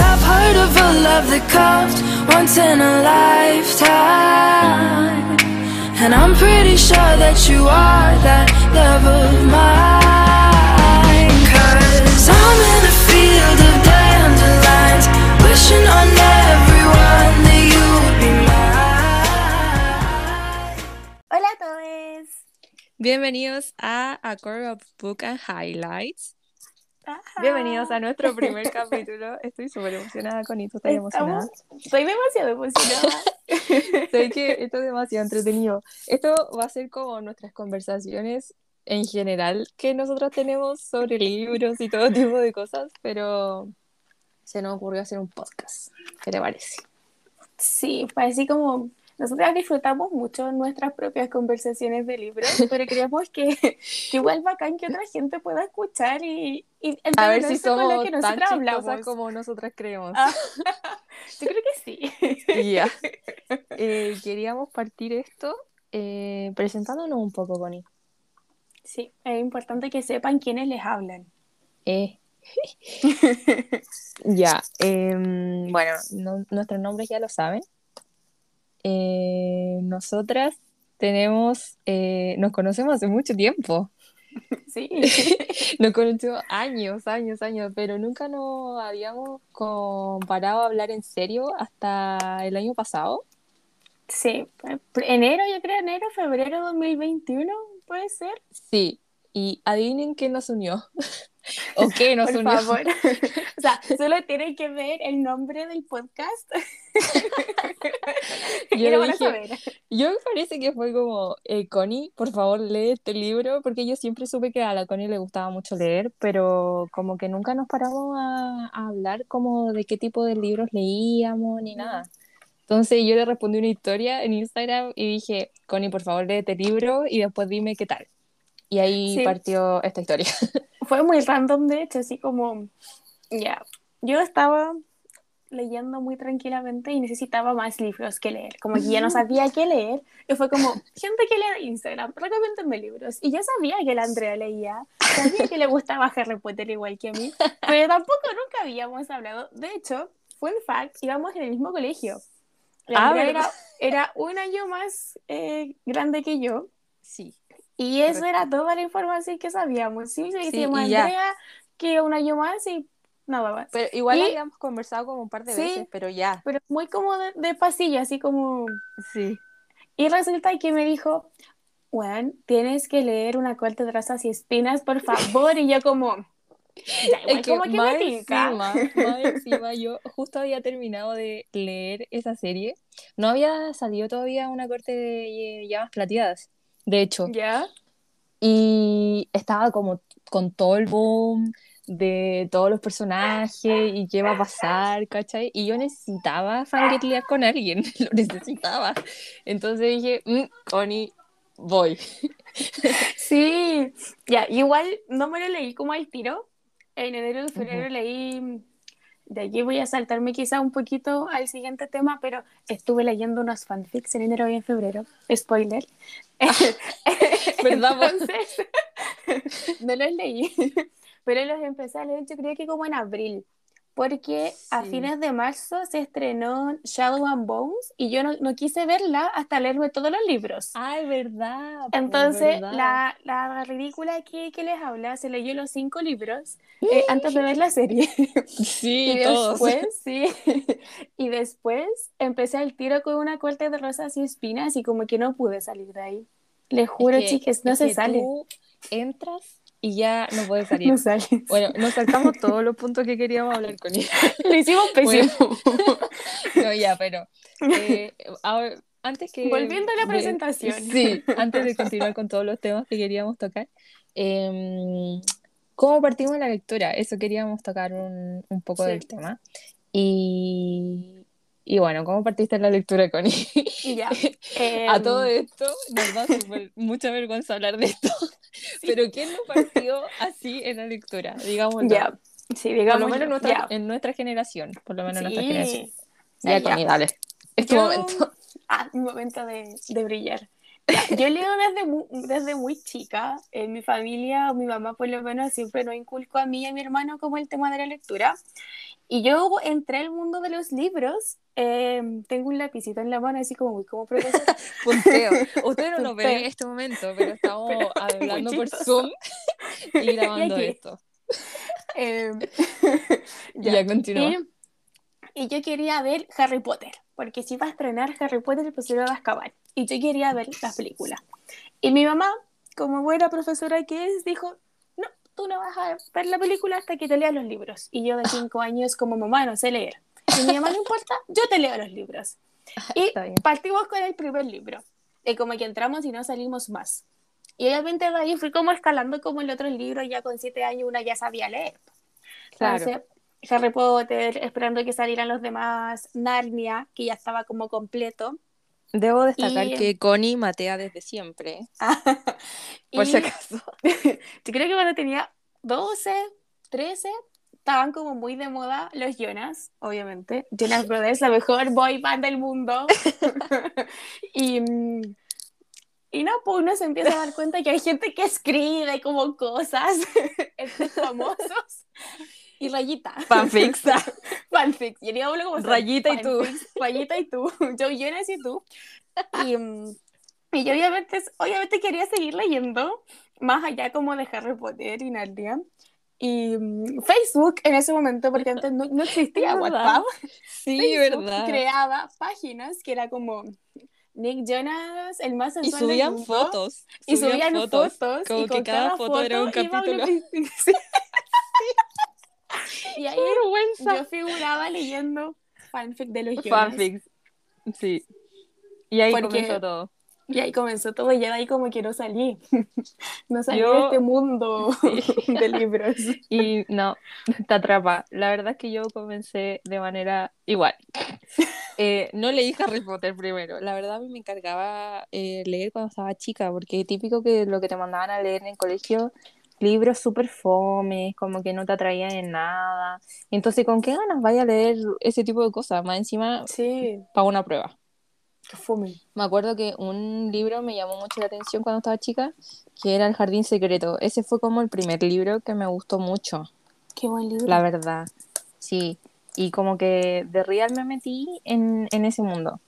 I've heard of a love that comes once in a lifetime. And I'm pretty sure that you are that love of mine. Cause I'm in a field of dandelions, wishing on everyone that you would be mine. Hola a todos. Bienvenidos a A Core of Book and Highlights. Bienvenidos a nuestro primer capítulo. Estoy súper emocionada con esto, estoy emocionada. Estamos- Estoy demasiado emocionada. Sé que esto es demasiado entretenido. Esto va a ser como nuestras conversaciones en general que nosotros tenemos sobre libros y todo tipo de cosas, pero se nos ocurrió hacer un podcast. ¿Qué te parece? Sí, parece como nosotras disfrutamos mucho nuestras propias conversaciones de libros, pero queríamos que, que igual bacán que otra gente pueda escuchar y, y A ver si con somos que tan nosotras hablamos. como nosotras creemos. Ah, Yo creo que sí. Ya. Eh, queríamos partir esto eh, presentándonos un poco, Connie. Sí, es importante que sepan quiénes les hablan. Eh. ya. em, bueno, no- nuestros nombres ya lo saben. Eh, nosotras tenemos, eh, nos conocemos hace mucho tiempo. Sí, Nos conocemos años, años, años, pero nunca nos habíamos comparado a hablar en serio hasta el año pasado. sí. Enero, yo creo, enero, febrero 2021, puede ser. Sí, y adivinen qué nos unió. ¿O qué nos Por unió? favor. O sea, solo tienen que ver el nombre del podcast. Yo lo dije, saber. Yo me parece que fue como, eh, Connie, por favor, lee este libro, porque yo siempre supe que a la Connie le gustaba mucho leer, pero como que nunca nos paramos a, a hablar como de qué tipo de libros leíamos ni nada. Entonces yo le respondí una historia en Instagram y dije, Connie, por favor, lee este libro y después dime qué tal. Y ahí Sí. partió esta historia. Fue muy random, de hecho, así como, ya, yo estaba leyendo muy tranquilamente y necesitaba más libros que leer, como que ya no sabía qué leer, y fue como, gente que lee Instagram, recomiéndenme libros, y yo sabía que la Andrea leía, sabía que le gustaba Harry Potter igual que a mí, pero tampoco nunca habíamos hablado, de hecho, fun fact, íbamos en el mismo colegio, la Ah, Andrea ¿verdad? era, era un año más eh, grande que yo, Sí. Y eso era toda la información que sabíamos. Sí, sí, Sí, decíamos y ya. Andrea que un año más y nada más. Pero igual Y- habíamos conversado como un par de Sí. veces, pero ya. Pero muy como de, de pasillo, así como... Sí. Y resulta que me dijo, Juan, tienes que leer una corte de rosas y espinas, por favor. Y yo como... Ya, igual Es que como que más me encima, más encima, yo justo había terminado de leer esa serie. No había salido todavía una corte de llamas plateadas, de hecho. ¿Ya? Y estaba como con todo el boom de todos los personajes y qué va a pasar, ¿cachai? Y yo necesitaba fangirlear con alguien, lo necesitaba. Entonces dije, "Mm, Connie, voy. Sí. Ya, igual no me lo leí como al tiro. En enero y febrero leí... De aquí voy a saltarme quizá un poquito al siguiente tema, pero estuve leyendo unos fanfics en enero y en febrero. Spoiler. ¿Verdad? Entonces, no los leí, pero los empecé a leer yo creo que como en abril, porque a Sí. fines de marzo se estrenó Shadow and Bones y yo no, no quise verla hasta leerme todos los libros. Ay, verdad. Entonces, verdad. la, la ridícula aquí que les habla se leyó los cinco libros eh, antes de ver la serie. Sí, y todos. después, sí. y después empecé el tiro con una corte de rosas y espinas y como que no pude salir de ahí. Les juro, Es que- chicas, no es se que sale. tú entras y ya no puedes salir. No sale. Bueno, nos saltamos todos los puntos que queríamos hablar con ella. Lo hicimos pésimo. No, ya, pero eh, ahora, antes que... Volviendo a la presentación. sí, antes de continuar con todos los temas que queríamos tocar, em, ¿cómo partimos la lectura? Eso queríamos tocar un, un poco Sí. del tema. Y, y bueno, ¿cómo partiste la lectura, Connie? Ya. A Em, todo esto, nos da súper- mucha vergüenza hablar de esto. Pero ¿quién no partió así en la lectura? Digamos. Ya. Sí, Por digamos. lo menos en nuestra, en nuestra generación. Por lo menos en nuestra Sí. generación. Ya, ya. Connie, dale. Es tu Yo- momento. Ah, mi momento de, de brillar. Yo leo desde muy, desde muy chica. En mi familia, mi mamá por lo menos siempre nos inculcó a mí y a mi hermano como el tema de la lectura. Y yo entré al mundo de los libros, eh, tengo un lapicito en la mano, así como, como profesor. Punteo. Ustedes no lo ven en este momento, pero estamos Pero hablando por. Zoom y grabando aquí. esto. Eh, Ya, continúa. Y, y yo quería ver Harry Potter, porque si iba a estrenar Harry Potter el prisionero de Azkaban. Y yo quería ver las películas. Y mi mamá, como buena profesora que es, dijo, tú no vas a ver la película hasta que te leas los libros. Y yo de cinco años como mamá no sé leer. Y mi mamá no importa, yo te leo los libros. Y partimos con el primer libro. Y como que entramos y no salimos más. Y obviamente de ahí fui como escalando como el otro libro, ya con siete años una ya sabía leer. Claro. Entonces, Harry Potter, esperando que salieran los demás, Narnia, que ya estaba como completo. Debo destacar Y- que Connie matea desde siempre, por y si acaso. yo creo que cuando tenía 12, 13, estaban como muy de moda los Jonas, obviamente. Jonas Brothers, la mejor boy band del mundo. y, mm, y no, pues uno se empieza a dar cuenta que hay gente que escribe como cosas, estos famosos. Y Rayita. Fanfics. Fanfics. Y hablo como Rayita y tú. Rayita y tú. Yo, Jonas y tú. Y, mm, y yo obviamente, obviamente quería seguir leyendo, más allá como de Harry Potter y Narnia. Y mm, Facebook en ese momento, porque antes no, no existía. WhatsApp, Sí, Facebook verdad. creaba páginas que era como Nick Jonas, el más Y sensual del subían mundo, fotos. Y subían fotos. Como y que cada foto era un capítulo. Y ahí ¡Qué vergüenza! yo figuraba leyendo fanfic de los Jonas. Fanfics. Sí. Y ahí Porque- comenzó todo. Y ahí comenzó todo, y ya de ahí como que no salí. No salí Yo- de este mundo Sí. de libros. Y no, te atrapa. La verdad es que yo comencé de manera igual. Eh, no leí Harry Potter primero. La verdad a mí me encargaba eh, leer cuando estaba chica, porque típico que lo que te mandaban a leer en el colegio, libros súper fomes, como que no te atraían en nada. Entonces, ¿con qué ganas vaya a leer ese tipo de cosas? Más encima, Sí, para una prueba. qué fome. Me acuerdo que un libro me llamó mucho la atención cuando estaba chica, que era El Jardín Secreto. Ese fue como el primer libro que me gustó mucho. Qué buen libro. La verdad, sí. Y como que de real me metí en, en ese mundo.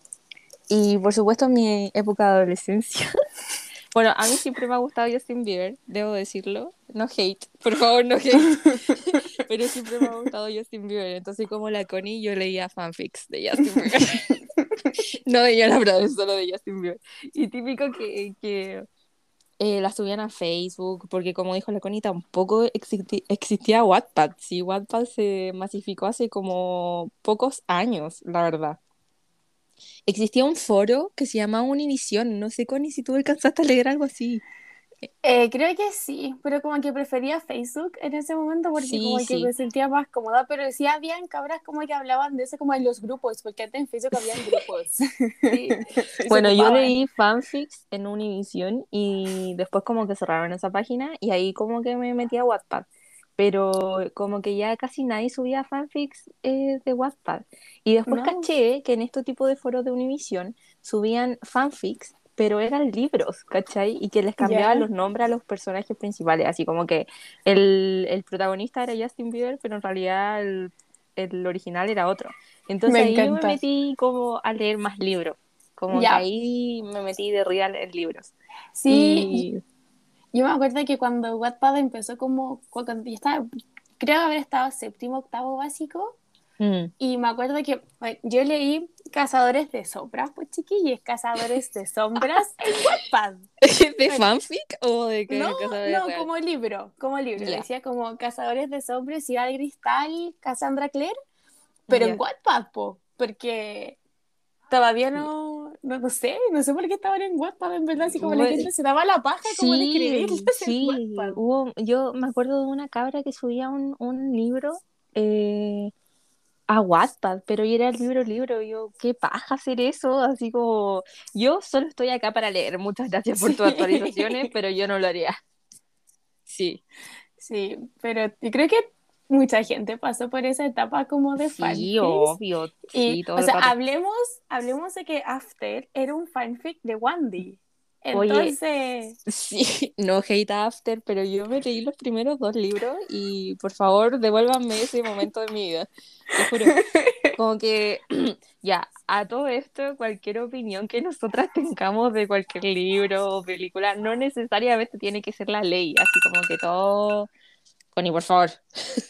Y por supuesto en mi época de adolescencia. bueno, a mí siempre me ha gustado Justin Bieber, debo decirlo. No hate, por favor, no hate. Pero siempre me ha gustado Justin Bieber. Entonces como la Connie yo leía fanfics de Justin Bieber. no de Jonas Brothers, solo de Justin Bieber. Y típico que, que eh, la subían a Facebook, porque como dijo la Connie, tampoco existía Wattpad. Sí, Wattpad se masificó hace como pocos años, la verdad. Existía un foro que se llamaba Univision. No sé, Connie, si tú alcanzaste a leer algo así. Eh, creo que sí, pero como que prefería Facebook en ese momento porque Sí, como que me sentía más cómoda, pero sí habían cabras como que hablaban de eso como en los grupos, porque antes en Facebook habían grupos. Bueno, yo leí fanfics en Univision y después como que cerraron esa página y ahí como que me metí a Wattpad. Pero como que ya casi nadie subía fanfics eh, de Wattpad. Y después No. caché que en este tipo de foros de Univision subían fanfics, pero eran libros, ¿cachai? Y que les cambiaban los nombres a los personajes principales. Así como que el, el protagonista era Justin Bieber, pero en realidad el, el original era otro. Entonces Me ahí yo me metí como a leer más libros. Como que ahí me metí de real en libros. Sí, Y- yo me acuerdo que cuando Wattpad empezó como, cuando yo estaba, creo haber estado séptimo, octavo básico, Mm. y me acuerdo que bueno, yo leí Cazadores de Sombras, pues chiquillos, Cazadores de Sombras en Wattpad. ¿De fanfic o de qué? No, no, real? como libro, como libro. Ya. Decía como Cazadores de Sombras, Ciudad de Cristal, Cassandra Clare, pero Ya. en Wattpad, po, porque todavía no, no, no sé, no sé por qué estaban en Wattpad, en verdad, así como la Bueno, gente se daba la paja como de escribirlas en sí, Wattpad. hubo, yo me acuerdo de una cabra que subía un, un libro eh, a Wattpad, pero y era el libro libro, yo, qué paja hacer eso, así como, yo solo estoy acá para leer, muchas gracias por tus Sí. actualizaciones, pero yo no lo haría. Sí, Sí, pero yo creo que mucha gente pasó por esa etapa como de sí, fanfics. obvio, sí, Y, todo o sea, rato. hablemos, hablemos de que After era un fanfic de Wandy. Oye. Entonces, Sí, no hate after, pero yo me leí los primeros dos libros y por favor devuélvanme ese momento de mi vida. Te juro. Como que, ya, a todo esto, cualquier opinión que nosotras tengamos de cualquier libro o película, no necesariamente tiene que ser la ley, así como que todo. Connie, por favor.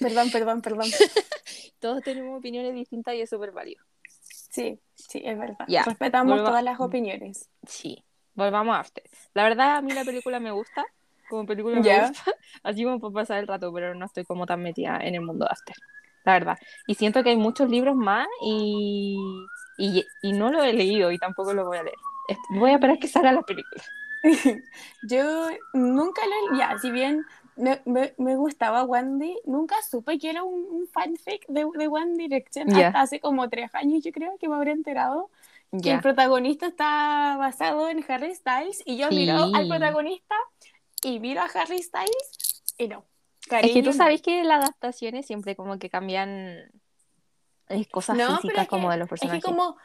perdón, perdón, perdón. Todos tenemos opiniones distintas y es súper válido. Sí, sí, es verdad. Ya, Respetamos volva- todas las opiniones. Sí, volvamos a After. La verdad, a mí la película me gusta, como película me gusta, así como puedo pasar el rato, pero no estoy como tan metida en el mundo de After, la verdad. Y siento que hay muchos libros más y, y, y no lo he leído y tampoco lo voy a leer. Voy a esperar que salga la película. Yo nunca lo ya, si bien me, me, me gustaba One nunca supe que era un, un fanfic de, de One Direction hasta hace como tres años, yo creo que me habría enterado que el protagonista está basado en Harry Styles y yo Sí. miro al protagonista y miro a Harry Styles y no. Es que Cariño, tú sabes que las adaptaciones siempre como que cambian eh, cosas No, pero físicas como de los Es que personajes. como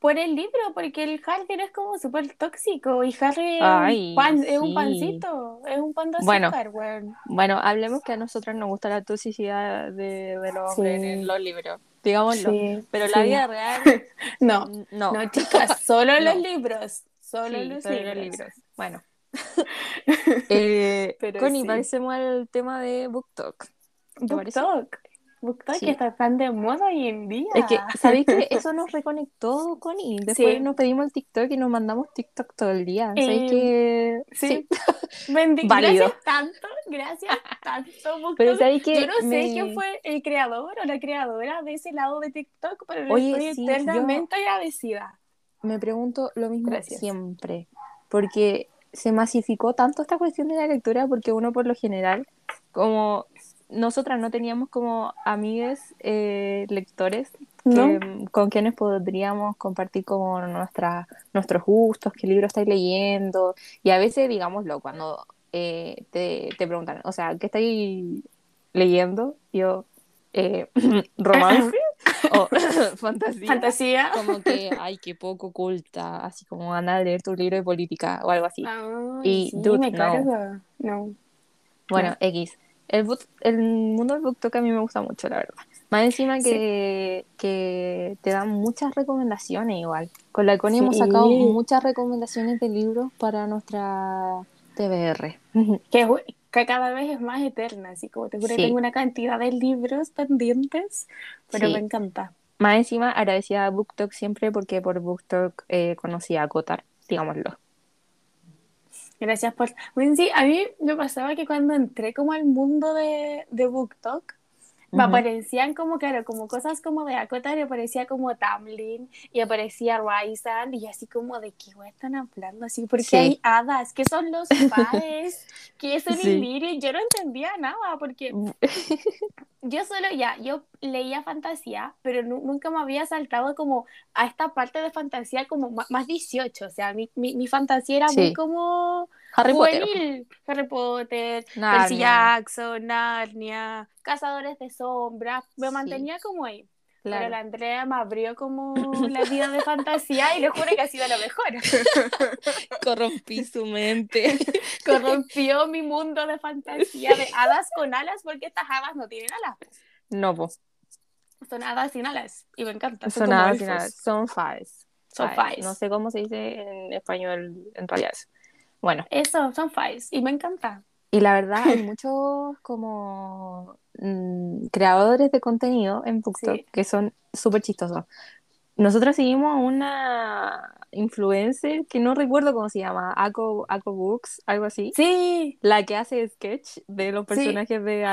por el libro, porque el Harry es como súper tóxico y Harry es, Ay, un es pancito, es un pan de Bueno. azúcar, weón. Bueno, hablemos que a nosotros nos gusta la toxicidad de, de los hombres en los libros, digámoslo. Sí, Pero la vida real, No, no. no, chicas, solo No. los libros. Solo los solo libros. los libros. Bueno. eh, Connie, pasemos al tema de Book Talk. ¿Te parece? BookTok. Sí. que está tan de moda hoy en día. Es que, ¿sabéis que eso nos reconectó, Connie? Después Sí. nos pedimos el TikTok y nos mandamos TikTok todo el día. ¿Sabéis Eh, que...? Sí. Bendi- Válido. Gracias tanto, gracias tanto, BookTok. Pero ¿sabéis que Yo no sé me- quién fue el creador o la creadora de ese lado de TikTok, pero Oye, estoy sí, yo- eternamente agradecida. me pregunto lo mismo Gracias. siempre, porque se masificó tanto esta cuestión de la lectura, porque uno por lo general, como nosotras no teníamos como amigues eh, lectores que- ¿No? con quienes podríamos compartir como nuestra, nuestros gustos, qué libro estáis leyendo, y a veces, digámoslo, cuando eh, te, te preguntan, o sea, ¿qué estáis leyendo? Yo, eh, romance o fantasía Fantasía. como que, ay, qué poco culta, así como anda a leer tu libro de política o algo así. Ay, Y, sí, dude, me no. No. Bueno, X. El, book- el mundo del BookTok a mí me gusta mucho, la verdad. Más encima que, que te dan muchas recomendaciones igual. Con la Connie hemos sacado muchas recomendaciones de libros para nuestra TBR. Que, que cada vez es más eterna, así como te juro que tengo una cantidad de libros pendientes, pero me encanta. Más encima agradecida a BookTok siempre porque por BookTok eh, conocí a Kotar, digámoslo. Gracias por... Sí, a mí me pasaba que cuando entré como al mundo de, de BookTok, me aparecían como, claro, como cosas como de Acotar, y aparecía como Tamlin, y aparecía Ryzan, y así como de qué están hablando, así, porque Sí. hay hadas, ¿qué son los faes? ¿Qué es un Sí. Illyrio? Yo no entendía nada, porque yo solo ya, yo leía fantasía, pero nu- nunca me había saltado como a esta parte de fantasía como más 18, o sea, mi, mi, mi fantasía era muy como Harry Potter. juvenil. Harry Potter, Percy Narnia. Jackson, Narnia, Cazadores de Sombras, me Sí. mantenía como ahí. Pero la Andrea me abrió como la vida de fantasía y le juro que ha sido lo mejor. Corrompí su mente. Corrompió mi mundo de fantasía de hadas con alas, porque estas hadas no tienen alas. No, pues. Son hadas sin alas. Y me encanta. Son nada, elfos. sin nada, son faes. Son faes. No sé cómo se dice en español en realidad. Bueno, Eso, son faes. Y me encanta. y la verdad hay muchos como mm, creadores de contenido en BookTok Sí. que son súper chistosos. Nosotros seguimos a una influencer que no recuerdo cómo se llama, Ako, Ako Books, algo así. Sí, La que hace sketch de los Sí. personajes de.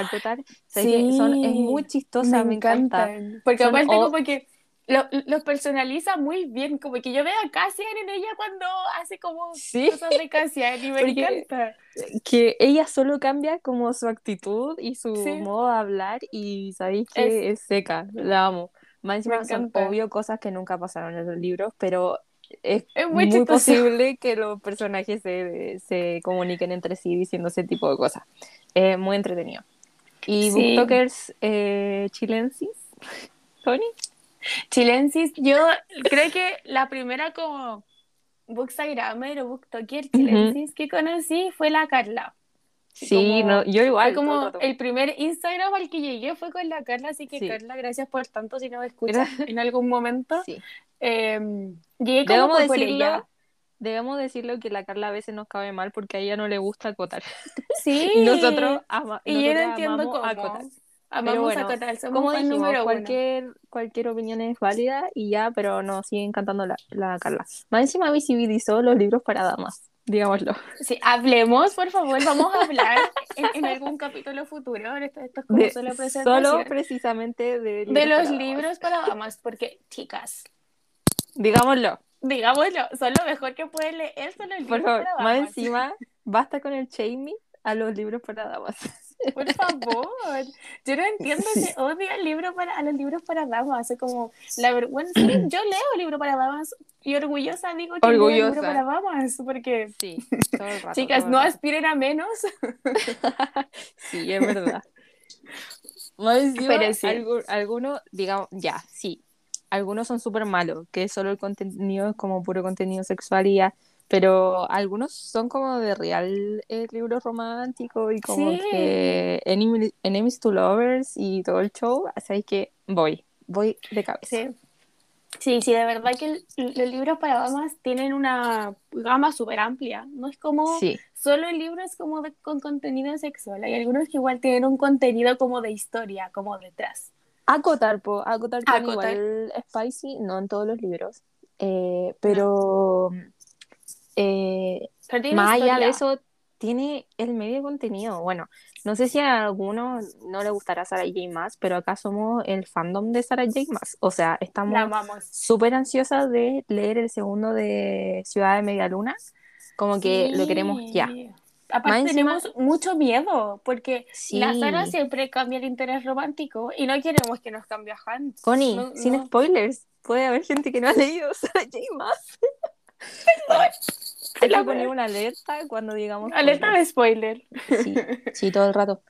¿Sabes qué? Son, es Sí. muy chistosa, me, encanta. encantan. Porque aparte como que lo- los personaliza muy bien, como que yo veo a Cassian en ella cuando hace como Sí. cosas de Cassian y me Porque- encanta. que ella solo cambia como su actitud y su Sí. modo de hablar y sabéis que es, seca, la amo. Más encima son obvio cosas que nunca pasaron en los libros, pero es, Es muy muy, posible que los personajes se, se comuniquen entre sí diciendo ese tipo de cosas. Es muy entretenido. Y Sí. booktokers eh, chilensis, Tony, Chilensis, yo creo que la primera como Bookstagrammer o Booktoker chilensis que conocí fue la Carla. Sí, como- no, yo igual. Fue como todo el primer Instagram al que llegué fue con la Carla, así que Sí. Carla, gracias por tanto si no me escuchas en algún momento. Sí. Eh, llegué como Debemos decirlo, ella. debemos decirlo que la Carla a veces nos cabe mal porque a ella no le gusta acotar. Sí. Nosotros, ama, Y yo no entiendo cómo. acotar. Bueno, acotar, somos Como dijimos, número uno. cualquier, cualquier opinión es válida y ya, pero nos sigue encantando la, la Carla. Más encima visibilizó los libros para damas, digámoslo. Sí, hablemos, por favor, vamos a hablar en, en algún capítulo futuro. Esto, esto es como De- solo precisamente de, los para libros para damas, porque, chicas, Digámoslo, digámoslo, son lo mejor que pueden leer son los libros por favor. para Más encima, basta con el shaming a los libros para damas. Por favor, yo no entiendo ese odio al libro para, a los libros para damas. Es como la vergüenza. Yo leo libro para damas y orgullosa digo que leo libro Orgullosa. para damas, porque Sí, todo el rato. chicas, todo el no rato. aspiren a menos. Sí, es verdad. Más Pero sí. algu- algunos, digamos, ya, sí. Algunos son súper malos, que solo el contenido es como puro contenido sexual y ya. Pero algunos son como de real eh, libros románticos y como Sí. que Enemies to Lovers y todo el show. Así que voy, voy de cabeza. Sí. Sí, sí, de verdad que el- los libros para damas tienen una gama súper amplia. No es como Sí, solo el libro es como de- con contenido sexual. Hay algunos que igual tienen un contenido como de historia, como detrás. acotar, po, acotar Acotar. igual spicy, no en todos los libros. Eh, pero eh, Más allá historia. de eso, tiene el medio contenido. Bueno, no sé si a alguno no le gustará Sarah J. Maas, pero acá somos el fandom de Sarah J. Maas. O sea, estamos súper ansiosas de leer el segundo de Ciudad de Media Luna. Como que lo queremos ya. Sí. Aparte Más encima- tenemos mucho miedo, porque Sí. la Sara siempre cambia el interés romántico y no queremos que nos cambie a Hans. Connie, No- sin no. spoilers, puede haber gente que no ha leído Sarah J. Maas. Hay que poner una alerta cuando digamos Alerta de spoiler. Sí, sí, todo el rato.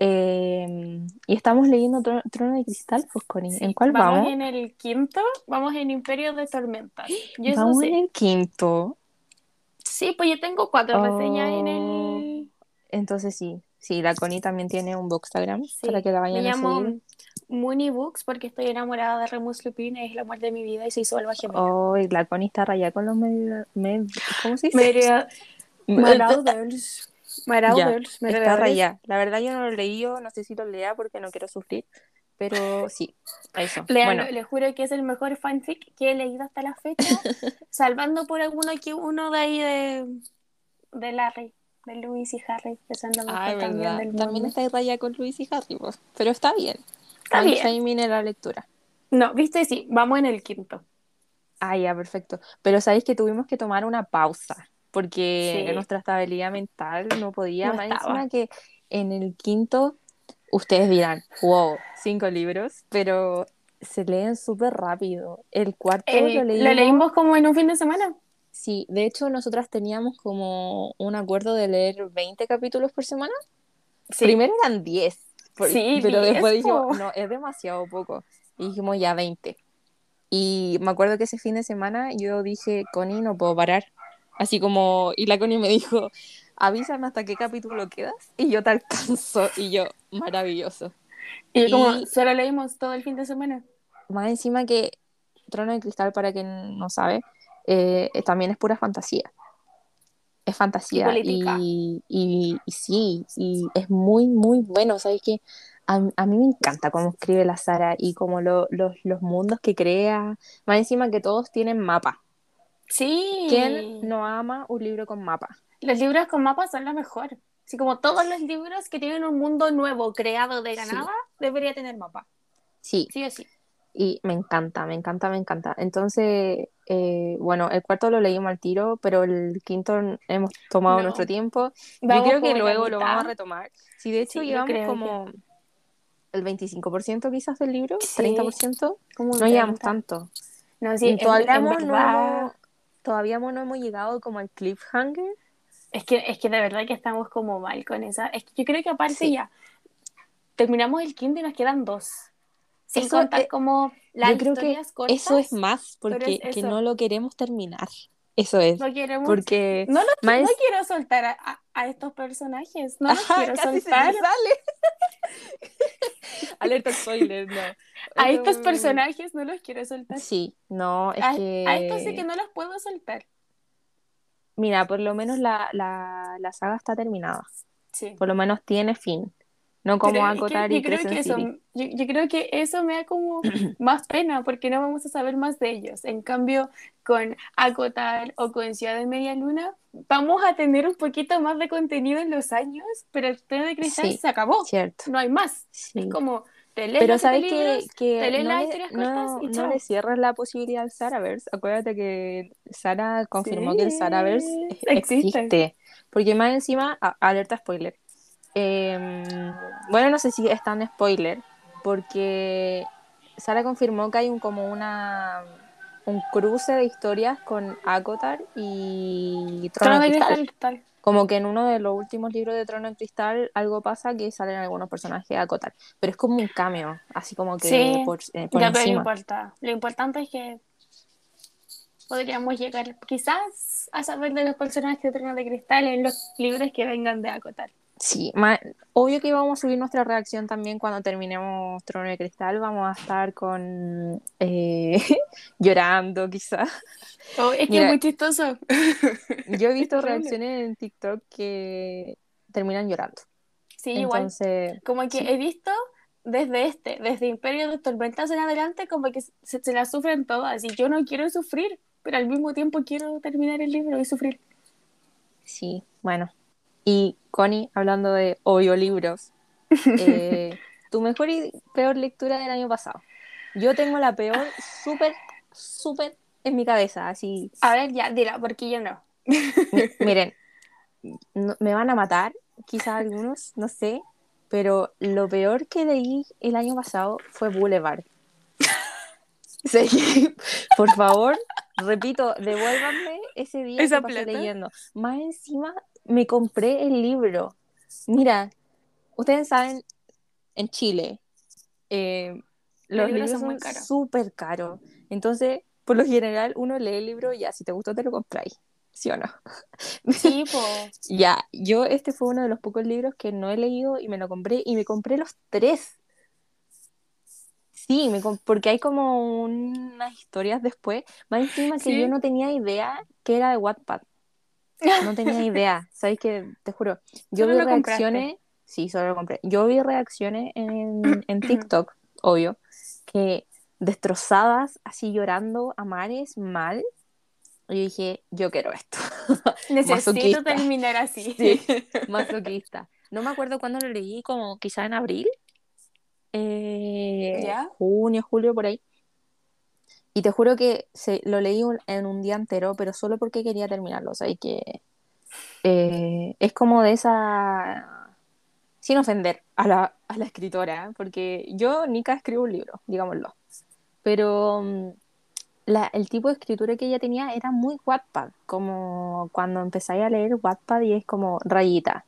Eh, y estamos leyendo Tro- Trono de Cristal, pues Connie. ¿En cuál vamos? vamos? en el quinto, vamos en Imperio de Tormentas. Yo Vamos en el quinto. Sí, pues yo tengo cuatro Oh. reseñas en el... Entonces sí, sí, la Connie también tiene un Bookstagram Sí, para que la vayan me a llamo seguir. Mooney Books porque estoy enamorada de Remus Lupin, es el amor de mi vida y soy su alma gemela. Oh, y la Connie está rayada con los med... med- ¿Cómo se dice? Media- Marauders. Ya, Marauders. está Marauders. rayada. La verdad yo no lo leí, no sé si lo lea porque no quiero sufrir, pero sí, eso. Léanlo, Bueno, les juro que es el mejor fanfic que he leído hasta la fecha, salvando por alguno que uno de ahí de, de Larry, de Luis y Harry, que son ah, también del mundo. También está rayada con Luis y Harry, pues, pero está bien. Está bien. shaming en la lectura. No, viste, sí, vamos en el quinto. Ah, ya, perfecto. Pero sabéis que tuvimos que tomar una pausa porque Sí. nuestra estabilidad mental no podía. No Más encima que en el quinto, ustedes dirán, wow, cinco libros, pero se leen súper rápido. El cuarto Eh, lo leímos. lo leímos como en un fin de semana. Sí, de hecho, nosotras teníamos como un acuerdo de leer 20 capítulos por semana. Sí. Primero eran 10, por- Sí, pero 10, después dijimos, no, es demasiado poco. Y dijimos ya 20. Y me acuerdo que ese fin de semana yo dije, Connie, no puedo parar. Así como, y la Connie me dijo, avísame hasta qué capítulo quedas y yo te alcanzo. Y yo, maravilloso. Y como Y- solo leímos todo el fin de semana. Más encima que Trono de Cristal, para quien no sabe, eh, también es pura fantasía. Es fantasía. Y. Y, y- sí, y es muy, muy bueno. ¿Sabes qué? A, a mí me encanta cómo escribe la Sara y como lo- los, los mundos que crea. Más encima que todos tienen mapa. Sí. ¿Quién no ama un libro con mapa? Los libros con mapas son lo mejor. Así como todos los libros que tienen un mundo nuevo creado de la Sí. nada, debería tener mapa. Sí, Sí o sí. y me encanta, me encanta, me encanta. Entonces, eh, bueno, el cuarto lo leímos al tiro, pero el quinto hemos tomado No. nuestro tiempo. Yo creo que luego lo vamos a retomar. Sí, de hecho Sí, llevamos como el 25% quizás del libro, Sí. 30%. Como un No llevamos 30. tanto. No, sí, en- todavía, en no todavía no hemos llegado como al cliffhanger. Es que, es que de verdad que estamos como mal con esa. Es que yo creo que aparte Sí. ya terminamos el quinto y nos quedan dos. Sin Eso, contar eh, como las Yo creo que cortas. eso es más porque es que no lo queremos terminar. Eso es. No mucho. Porque No, lo- más- no quiero soltar a, a- a estos personajes. No los Ajá, quiero casi se soltar. sale. Alerta spoiler, no. A estos personajes no los quiero soltar. Sí, no, es A, que... a estos sí que no los puedo soltar. Mira, por lo menos la, la, la saga está terminada. Sí. Por lo menos tiene fin. No como Pero es que acotar yo y creo que eso, yo, yo creo que eso me da como más pena porque no vamos a saber más de ellos. En cambio, con Acotar o con Ciudad de Media Luna, vamos a tener un poquito más de contenido en los años, pero el Trono de Cristal Sí, se acabó. Cierto. No hay más. Sí. Es como, Pero sabes que, que no, le, no, y no le cierras la posibilidad al Saraverse. Acuérdate que Sara confirmó que el Sí, Saraverse existe. existe. Porque más encima, a- alerta spoiler. Em, bueno, no sé si es tan spoiler, porque Sara confirmó que hay un como una un cruce de historias con Akotar y Trono Trono de Cristal. Cristal, tal. Como que en uno de los últimos libros de Trono de Cristal algo pasa que salen algunos personajes de Akotar. Pero es como un cameo, así como que Sí, por, eh, por Ya, pero no encima. importa. Lo importante es que podríamos llegar quizás a saber de los personajes de Trono de Cristal en los libros que vengan de Acotar. Sí, ma- obvio que vamos a subir nuestra reacción también cuando terminemos Trono de Cristal. Vamos a estar con eh, llorando, quizás. Oh, es que Mira. es muy chistoso. Yo he visto reacciones en TikTok que terminan llorando. Sí, igual. Entonces, Como que sí. he visto desde este, desde Imperio de Tormentas en adelante, como que se, se la sufren todas. Y yo no quiero sufrir, pero al mismo tiempo quiero terminar el libro y sufrir. sí, bueno. Y Connie, hablando de audiolibros, eh, tu mejor y peor lectura del año pasado. Yo tengo la peor súper, súper en mi cabeza, así. A ver, ya, dila, porque yo no. Mi- Miren, no- me van a matar, quizás algunos, no sé, pero lo peor que leí el año pasado fue Boulevard. Sí, por favor, repito, devuélvanme ese día ¿Esa que pasé leyendo. Más encima, me compré el libro. Mira, ustedes saben, en Chile, eh, los libros libros son muy caros. súper caros. Entonces, por lo general, uno lee el libro y ya, si te gustó, te lo compráis. ¿Sí o no? Sí, po. Ya, yo este fue uno de los pocos libros que no he leído y me lo compré y me compré los tres. Sí, me porque hay como unas historias después, más encima que Sí. yo no tenía idea que era de Wattpad. No tenía idea, ¿sabes qué? Te juro. Yo Solo vi compraste. reacciones, sí, solo lo compré. Yo vi reacciones en, en TikTok, obvio, que destrozadas, así llorando a mares, mal. Y yo dije, yo quiero esto. Necesito Masoquista. terminar así. Sí, masoquista. No me acuerdo cuándo lo leí, como quizá en abril. Eh, ¿Ya? Junio, julio, por ahí. Y te juro que se, lo leí un- en un día entero, pero solo porque quería terminarlo. O sea, y que eh, es como de esa... Sin ofender a la, a la escritora, porque yo nunca escribo un libro, digámoslo. Pero mm, la- el tipo de escritura que ella tenía era muy Wattpad, como cuando empecé a leer Wattpad y es como rayita.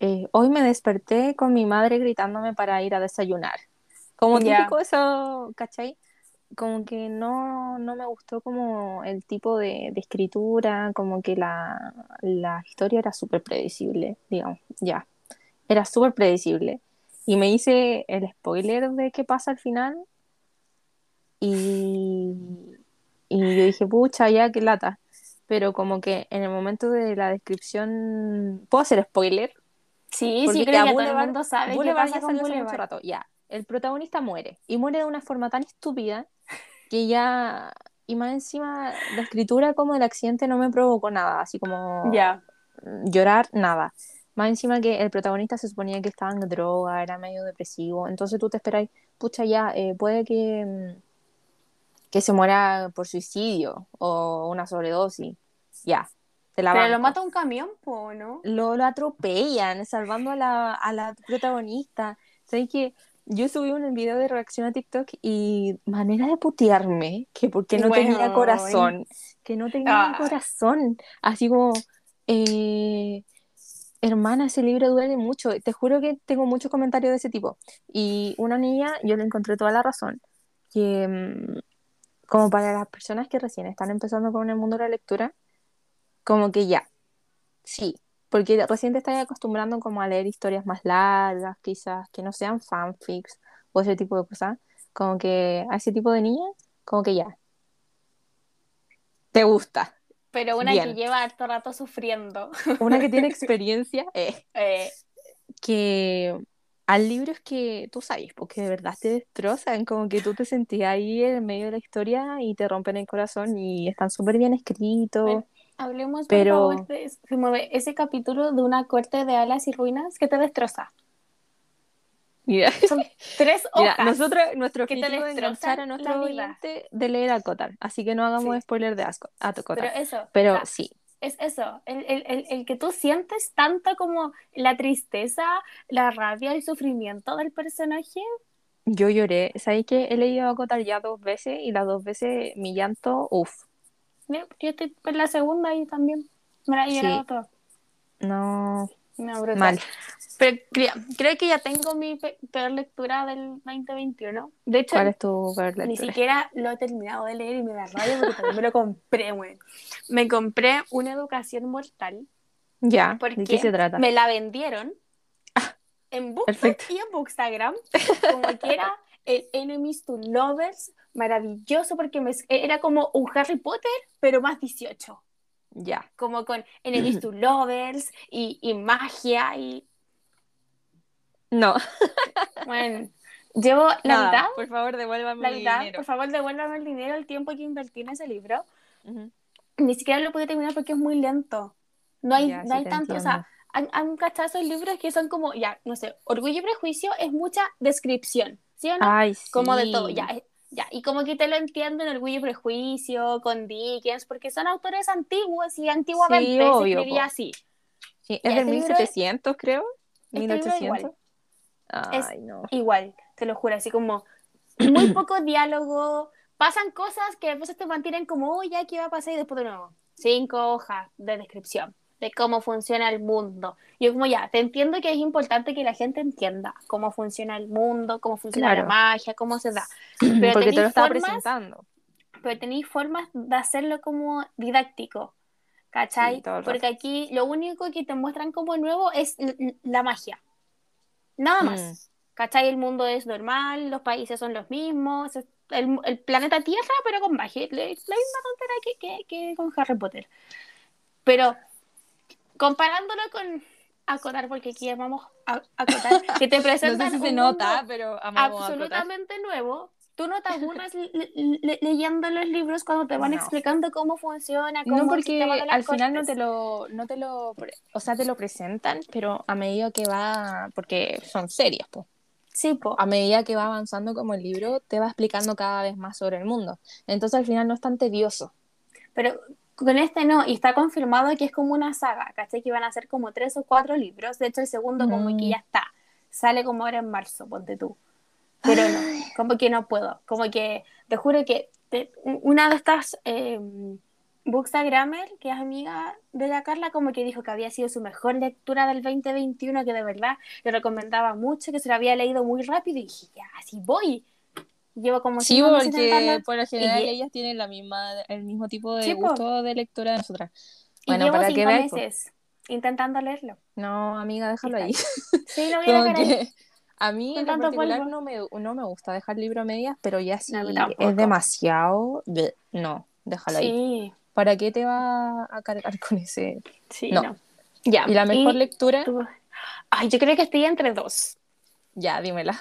Eh, hoy me desperté con mi madre gritándome para ir a desayunar. Como Ya. típico eso, ¿cachai? Como que no, no me gustó como el tipo de, de escritura, como que la, la historia era súper predecible, digamos, ya. Era súper predecible. Y me hice el spoiler de qué pasa al final. Y, y yo dije, pucha, ya, qué lata. Pero como que en el momento de la descripción, ¿puedo hacer spoiler? Sí, Porque sí, creo que todo el Boulevard- mundo sabe qué Boulevard pasa con hace mucho Boulevard. rato, ya. El protagonista muere. Y muere de una forma tan estúpida que ya. Y más encima, la escritura como del accidente no me provocó nada. Así como Ya. llorar, nada. Más encima que el protagonista se suponía que estaba en droga, era medio depresivo. Entonces tú te esperas, pucha, ya, eh, puede que, mm, que se muera por suicidio o una sobredosis. Ya, la Pero lo mata un camión, po, ¿no? lo, lo atropellan, salvando a la, a la protagonista. ¿Sabes que Yo subí un video de reacción a TikTok y manera de putearme, que porque no tenía Bueno, corazón, que no tenía Ah. corazón. Así como, eh, hermana, ese libro duele mucho. Te juro que tengo muchos comentarios de ese tipo. Y una niña, yo le encontré toda la razón, que mm, como para las personas que recién están empezando con el mundo de la lectura, como que ya, sí, porque recién te estás acostumbrando como a leer historias más largas, quizás, que no sean fanfics o ese tipo de cosas, como que a ese tipo de niña, como que ya, te gusta. Pero una Bien. que lleva harto rato sufriendo. Una que tiene experiencia, eh, Eh, que al libros que tú sabes, porque de verdad te destrozan, como que tú te sentías ahí en medio de la historia y te rompen el corazón y están súper bien escritos. Bueno, hablemos, Pero- por favor, de ese- como de ese capítulo de una corte de alas y ruinas que te destroza. Mira, Son tres mira, hojas. nosotros, nuestro que te enganchar a nuestro oyente de leer a Cotar, así que no hagamos Sí. spoiler de Asco, a Pero Cotar. eso, Pero o sea, sí, es eso, el, el, el, el que tú sientes tanto como la tristeza, la rabia, el sufrimiento del personaje. yo lloré. ¿Sabéis que he leído a Cotar ya dos veces y las dos veces mi llanto, uff, Yo yo estoy en la segunda y también me la he Sí. todo. no, No, brutal. mal. Pero creo, creo que ya tengo mi pe- peor lectura del 2021. De hecho, ¿Cuál es tu peor ni siquiera lo he terminado de leer y me da rabia porque también me lo compré, güey. Me compré una educación mortal Ya, porque ¿de qué se trata? me la vendieron en BookTok perfecto. y en Bookstagram como que era el Enemies to Lovers maravilloso porque me- era como un Harry Potter pero más 18 Ya. como con Enemies to Lovers y, y magia y No, bueno llevo la nada, mitad por favor, devuélvame la mi mitad dinero. por favor devuélvame el dinero el tiempo que invertí en ese libro Ujú. ni siquiera lo pude terminar porque es muy lento no hay, Ya, no sí hay tanto, o entiendo. sea, han, han cachado esos libros que son como, ya, no sé, Orgullo y Prejuicio es mucha descripción, ¿sí o no? Ay, sí. como de todo, ya, eh, ya, y como que te lo entiendo en Orgullo y Prejuicio, con Dickens, porque son autores antiguos y antiguamente Sí, se escribía po. así. Sí, es del este libro 1700, creo. este libro 1800. igual. Ay, no. Igual, te lo juro, así como muy poco diálogo, pasan cosas que a veces te mantienen como, oh, ya, ¿qué va a pasar? Y después de nuevo, cinco hojas de descripción de cómo funciona el mundo. Yo como ya, te entiendo que es importante que la gente entienda cómo funciona el mundo, cómo funciona Claro. la magia, cómo se da. Pero Porque te lo estaba formas- presentando. Pero tenéis formas de hacerlo como didáctico, ¿cachai? Sí. Porque aquí lo único que te muestran como nuevo es la magia. Nada más. Mm. ¿Cachai? El mundo es normal, los países son los mismos, el, el planeta Tierra, pero con magia. La la misma tontera que, que, que con Harry Potter. Pero comparándolo con Acotar, porque aquí llamamos a Acotar, que te No presentan sé si se un nota, mundo pero absolutamente nuevo. Tú no te aburres le- le- le- leyendo los libros cuando te van No. explicando cómo funciona, cómo No, porque al final no cortes. te lo, no te lo, o sea, te lo presentan, pero a medida que va, porque son series, pues. Sí, po. A medida que va avanzando como el libro, te va explicando cada vez más sobre el mundo. Entonces al final no es tan tedioso. Pero con este no, y está confirmado que es como una saga, ¿cachai? Que van a ser como tres o cuatro libros. De hecho, el segundo como Mm. que ya está. Sale como ahora en marzo, ponte tú. Pero no, como que no puedo. Como que, te juro que te- una de estas eh, Bookstagrammer, que es amiga de la Carla, como que dijo que había sido su mejor lectura del 2021, que de verdad le recomendaba mucho, que se lo había leído muy rápido, y dije, ya, así voy. Llevo como Sí, porque por lo general y- ellas tienen la misma, el mismo tipo de Sí, gusto de lectura de nosotras. Bueno, para cinco que veas, intentando leerlo. No, amiga, déjalo ahí. Sí, lo voy a dejar ahí. a mí en particular polvo. no me, no me gusta dejar libro a medias, pero ya si No, es demasiado, no, déjalo ahí. Sí, ¿Para qué te va a cargar con ese? sí, No. no. Ya. Y la mejor y lectura, tú- Ay, yo creo que estoy entre dos. ya, dímela.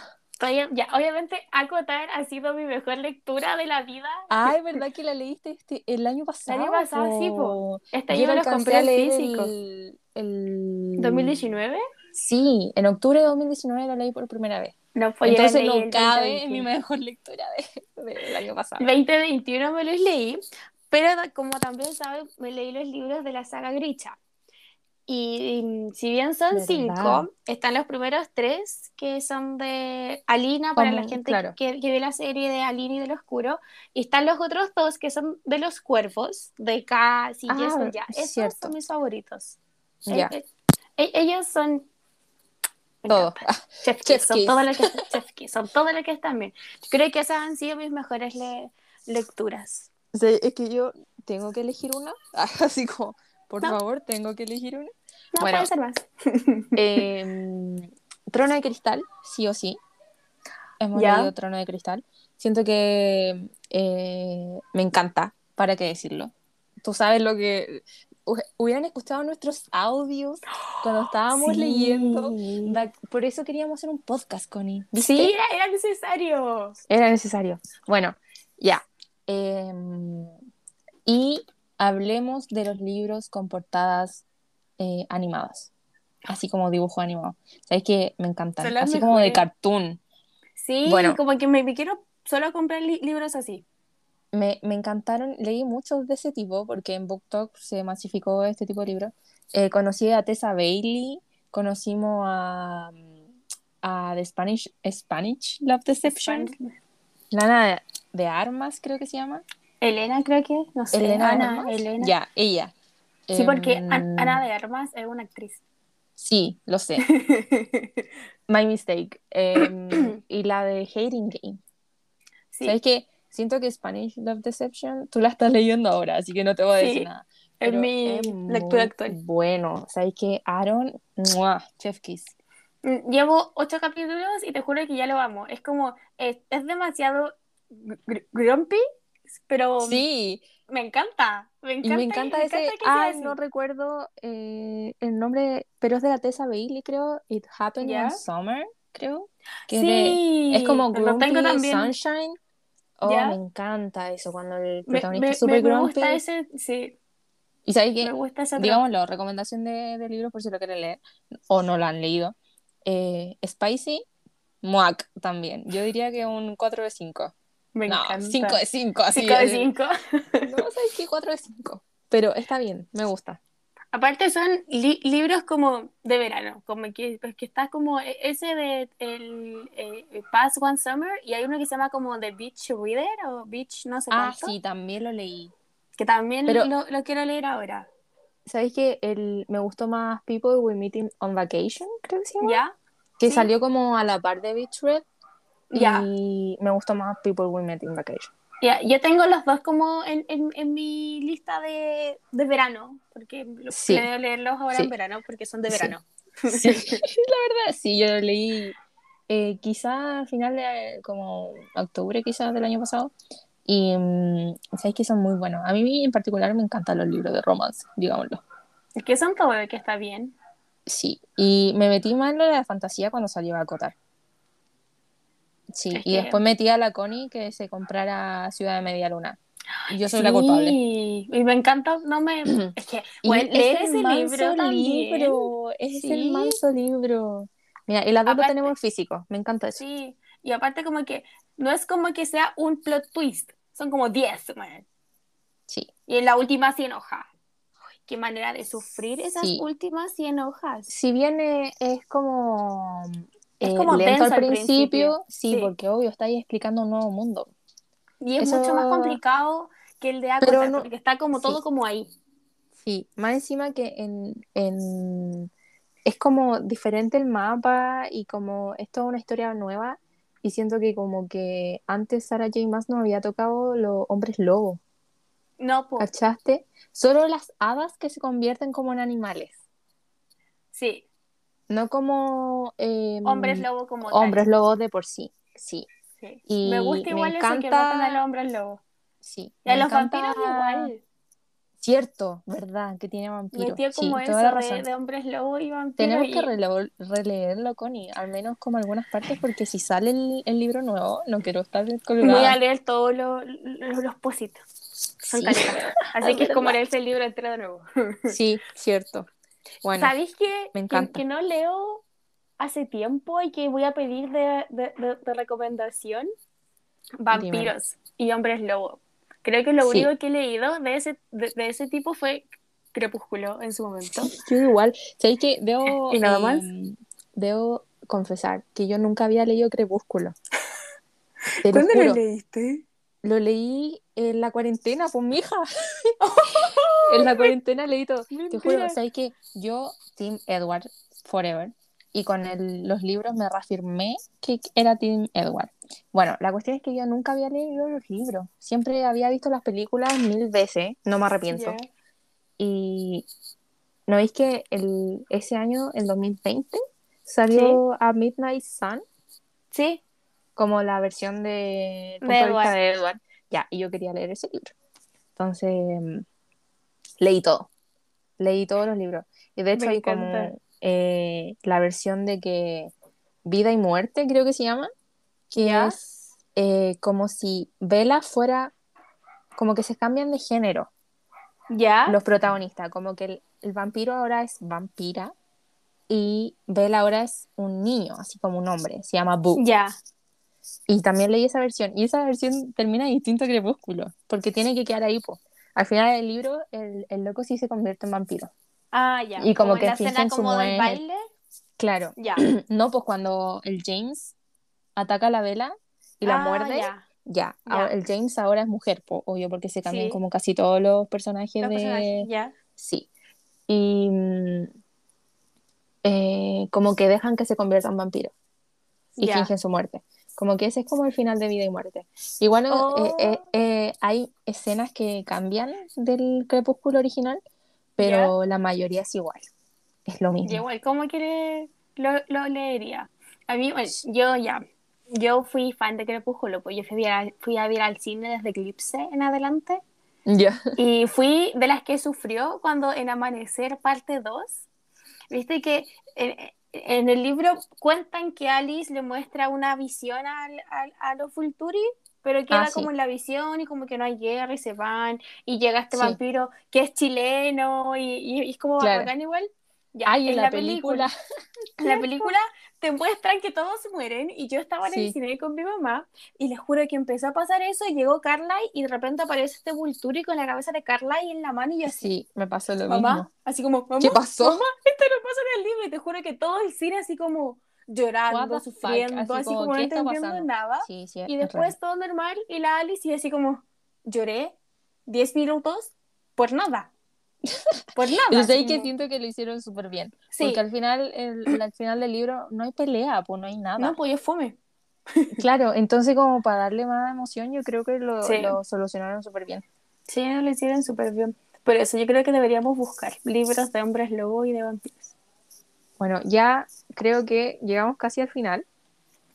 Ya, obviamente, Acotar ha sido mi mejor lectura de la vida. Ay, ¿verdad que la leíste este, el año pasado? año pasado, sí, po. Este Yo yo lo lo alcancé compré a leer físico. el, el... ¿2019? Sí, en octubre de 2019 lo leí por primera vez. No, la Entonces no el cabe en mi 2021. mejor lectura de- del año pasado. 2021 me los leí, pero como también saben, me leí los libros de la saga Grisha. Y, mm, si bien son ¿Verdad? cinco, están los primeros tres que son de Alina, para la gente claro. que, que ve la serie de Alina y de lo oscuro. Y están los otros dos que son de los cuervos, de Cass y Ah, Jason ya. es Esos cierto. son mis favoritos. Ya. Eh, eh, ellos son... Todo. Chef son todo lo que Chef Kiss, son todo lo que están bien. Yo creo que esas han sido mis mejores le- lecturas. Sea, es que yo tengo que elegir una, así como Por No. favor, tengo que elegir una. No Bueno. puede ser más. Em, Trono de Cristal, sí o sí. Hemos Ya. leído Trono de Cristal. Siento que eh, me encanta, para qué decirlo. Tú sabes lo que... hu- Hubieran escuchado nuestros audios cuando estábamos Sí. leyendo. Por eso queríamos hacer un podcast, Connie. ¿viste? Sí, era, era necesario. Era necesario. Bueno, ya. Em, y hablemos de los libros con portadas eh, animadas. Así como dibujo animado. ¿Sabes que Me encantan. Así como de cartoon. Sí, Bueno. como que me, me quiero solo comprar li- libros así. Me, me encantaron. Leí muchos de ese tipo porque en BookTok se masificó este tipo de libros. Eh, conocí a Tessa Bailey. Conocimos a, a The Spanish, Spanish Love Deception. Lana de, de Armas, creo que se llama. Elena, creo que, no sé. Elena Ana, Armas. Elena. Ya, ella. Sí, porque Em, An- Ana de Armas es una actriz. Sí, lo sé. My mistake. Em, y la de Hating Game. sí, ¿Sabes qué? Siento que Spanish Love Deception, tú la estás leyendo ahora, así que no te voy a decir Sí, nada. es mi es lectura actual. Bueno, ¿sabes qué? Aaron, ¡mua! Chef Kiss. Mm, Llevo ocho capítulos y te juro que ya lo amo. Es como, es, es demasiado gr- grumpy, pero Sí, me encanta. Me y encanta, me encanta ese. Ah, no recuerdo eh, el nombre, pero es de la Tessa Bailey, creo. It Happened ¿Ya? One Summer, creo. Que es de- Sí, Es como Grumpy tengo también. Sunshine. Oh, me encanta eso, cuando el protagonista me- es súper me- me grumpy. gusta ese, sí, Y me que, digámoslo, recomendación de, de libros por si lo quieren leer o no lo han leído. Eh, Spicy, Muac también. Yo diría que un 4 de 5. Me No, encanta. 5 de 5. Así Cinco de así. cinco. No, ¿sabes qué? 4 de 5. Pero está bien, me gusta. Aparte son li- libros como de verano, como que, pues, que está como e- ese de el, eh, Past One Summer y hay uno que se llama como The Beach Reader o Beach no sé Ah, cuánto, sí, también lo leí. que también Pero- lo, lo quiero leer ahora. ¿Sabes qué? El, me gustó más People We Meet on Vacation, creo que se llama. ¿Ya? Que sí. salió como a la par de Beach Red. Ya. Y me gustó más People We Met in Vacation. Ya, Yo tengo los dos como en, en, en mi lista de, de verano, porque Sí. planeo leerlos ahora Sí. en verano porque son de verano. Sí, la verdad, sí, yo leí eh, quizá a final de como octubre quizás del año pasado. Y mm, sabéis que son muy buenos. A mí en particular me encantan los libros de romance, digámoslo. Es que son todo de que está bien. Sí, y me metí más en lo de la fantasía cuando salió a acotar. Sí, Es y que- después metí a la Connie que se comprara Ciudad de Media Luna. Y yo soy la culpable. Y me encanta, no me... Es que, bueno, es leer el ese libro también. libro, es el manso libro. Mira, y las dos lo tenemos físico, me encanta eso. Sí, y aparte como que no es como que sea un plot twist, son como 10, man. Sí. Y en la última 100 hojas. Ay, qué manera de sufrir esas Sí. últimas 100 hojas. Si bien es como, Es eh, como lento al principio, principio, sí, sí. porque obvio estáis explicando un nuevo mundo. Y es Eso- mucho más complicado que el de Acotar, no- porque está como todo sí. como ahí. Sí, más encima que en, en- es como diferente el mapa y como es toda una historia nueva y siento que como que antes Sarah J. Maas no había tocado los hombres lobo, No, pues, ¿cachaste? Solo las hadas que se convierten como en animales, sí, no como em, hombres lobo como hombres lobos de por sí, sí, Sí. Y me gusta me igual eso que encanta- matan a los hombres lobo. sí. Y a Me los encanta- vampiros igual. Cierto, ¿verdad? Que tiene vampiro. Metió Sí, como toda eso la de, hombres lobo y vampiros. Tenemos y- que releerlo, Connie, al menos como algunas partes, porque si sale el, el libro nuevo, no quiero estar Voy colgada. a leer todos los, los, los positos. Son Sí. Así que es como leerse el libro entero de nuevo. Sí, cierto. Bueno, ¿Sabéis que, me que- encanta. Que, no leo hace tiempo y que voy a pedir de, de- de- de recomendación? Vampiros y hombres lobo. Creo que lo Sí. único que he leído de ese, de, ese tipo fue Crepúsculo en su momento. yo igual. ¿Sabéis que debo, ¿Y nada más? em, debo confesar que yo nunca había leído Crepúsculo? Te lo leíste? Lo leí en la cuarentena, pues mi hija. en la cuarentena leí todo. Te juro, ¿sabes que Yo, Team Edward, forever. Y con el- los libros me reafirmé que era Team Edward. Bueno, la cuestión es que yo nunca había leído los libros. Siempre había visto las películas mil veces, no me arrepiento. Y ¿no veis que el, ese año, el 2020, salió A Midnight Sun? Sí, como la versión de, punto De de vista de Edward. Ya, y yo quería leer ese libro. Entonces, leí todo. Leí todos los libros. Y de hecho Me hay encanta. como eh, la versión de que Vida y Muerte, creo que se llama, que ¿Ya? es eh, como si Bella fuera, como que se cambian de género ¿Ya? los protagonistas, como que el, el vampiro ahora es vampira y Bella ahora es un niño, así como un hombre, se llama Boo. Ya. Y también leí esa versión. Y esa versión termina distinto a Crepúsculo. Porque tiene que quedar ahí, po. Al final del libro, el, el loco sí se convierte en vampiro. Ah, ya. Y como en que la escena fingen su como del baile. Claro. Ya. No, pues cuando el James ataca a la vela y la Ah, muerde, ya. ya. El James ahora es mujer, po, obvio, porque se cambian Sí. como casi todos los personajes Los de. personajes, ya. Sí. Y. mm, eh, como que dejan que se convierta en vampiro. y fingen su muerte. Como que ese es como el final de vida y muerte. Igual eh, Oh. eh, eh, hay escenas que cambian del crepúsculo original, pero la mayoría es igual. Es lo mismo. Igual, ¿cómo que lo, lo leería? A mí, bueno, yo ya, yo fui fan de Crepúsculo, pues yo fui a, fui a ver al cine desde Eclipse en adelante Ya. y fui de las que sufrió cuando en Amanecer parte 2, viste que en, en el libro cuentan que Alice le muestra una visión al, al- a los Fulturi, pero queda Ah, sí. como en la visión y como que no hay guerra y se van y llega este Sí. vampiro que es chileno y, y- y es como Claro. bacán igual. Ya, Ay, en la película. en la película te muestran que todos mueren y yo estaba en Sí. el cine con mi mamá y les juro que empezó a pasar eso y llegó Carly y de repente aparece este Vulturi con la cabeza de Carly en la mano y yo así, Sí, me pasó lo mamá, mismo. así como, mamá, ¿Qué pasó? mamá, esto no pasa en el libro y te juro que todo el cine así como llorando, sufriendo, así así como, no ¿qué está entendiendo nada Sí, sí, y es después todo normal y la Alice y así como lloré 10 minutos por nada. Por nada. Así ahí que siento que lo hicieron súper bien. Sí. Porque al final, el, al final del libro no hay pelea, pues no hay nada. No, pues yo fome. Claro, entonces como para darle más emoción, yo creo que lo, Sí. lo solucionaron súper bien. Sí, lo hicieron súper bien. Por eso yo creo que deberíamos buscar libros de hombres lobo y de vampiros. Bueno, ya creo que llegamos casi al final.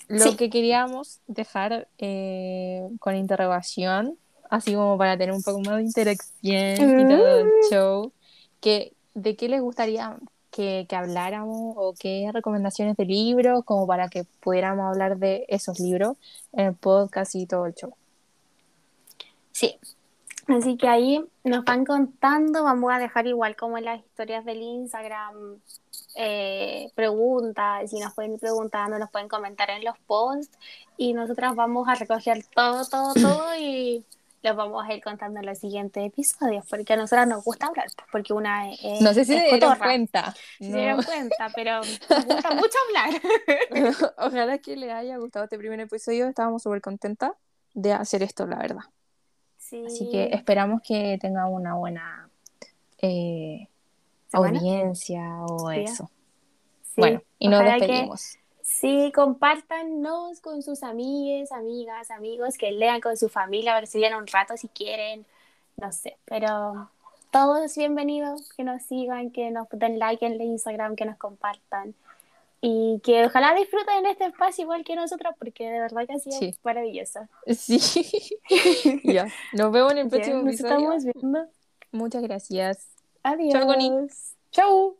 Lo Sí. que queríamos dejar eh, con interrogación, así como para tener un poco más de interacción y todo el Mm. show, que, ¿de qué les gustaría que, que habláramos o qué recomendaciones de libros, como para que pudiéramos hablar de esos libros en el podcast y todo el show? Sí. Así que ahí nos van contando, vamos a dejar igual como en las historias del Instagram eh, preguntas, si nos pueden ir preguntando, nos pueden comentar en los posts y nosotras vamos a recoger todo, todo, todo y los vamos a ir contando en los siguientes episodios porque a nosotras nos gusta hablar, pues, porque una es, No sé si se dieron cuenta. No. se dieron cuenta, pero nos gusta mucho hablar. Ojalá que les haya gustado este primer episodio. Estábamos súper contentas de hacer esto, la verdad. Sí. Así que esperamos que tengan una buena eh, audiencia o Sí. eso. Sí, Bueno, y nos ojalá que- despedimos. Sí, compártanos con sus amigas, amigas, amigos, que lean con su familia, a ver si un rato si quieren, no sé, pero todos bienvenidos, que nos sigan, que nos den like en el Instagram, que nos compartan y que ojalá disfruten este espacio igual que nosotros porque de verdad que ha sido Sí. maravilloso. Sí. ya. Nos vemos en el próximo nos episodio. estamos viendo. Muchas gracias. Adiós. Chao, Connie. Chau.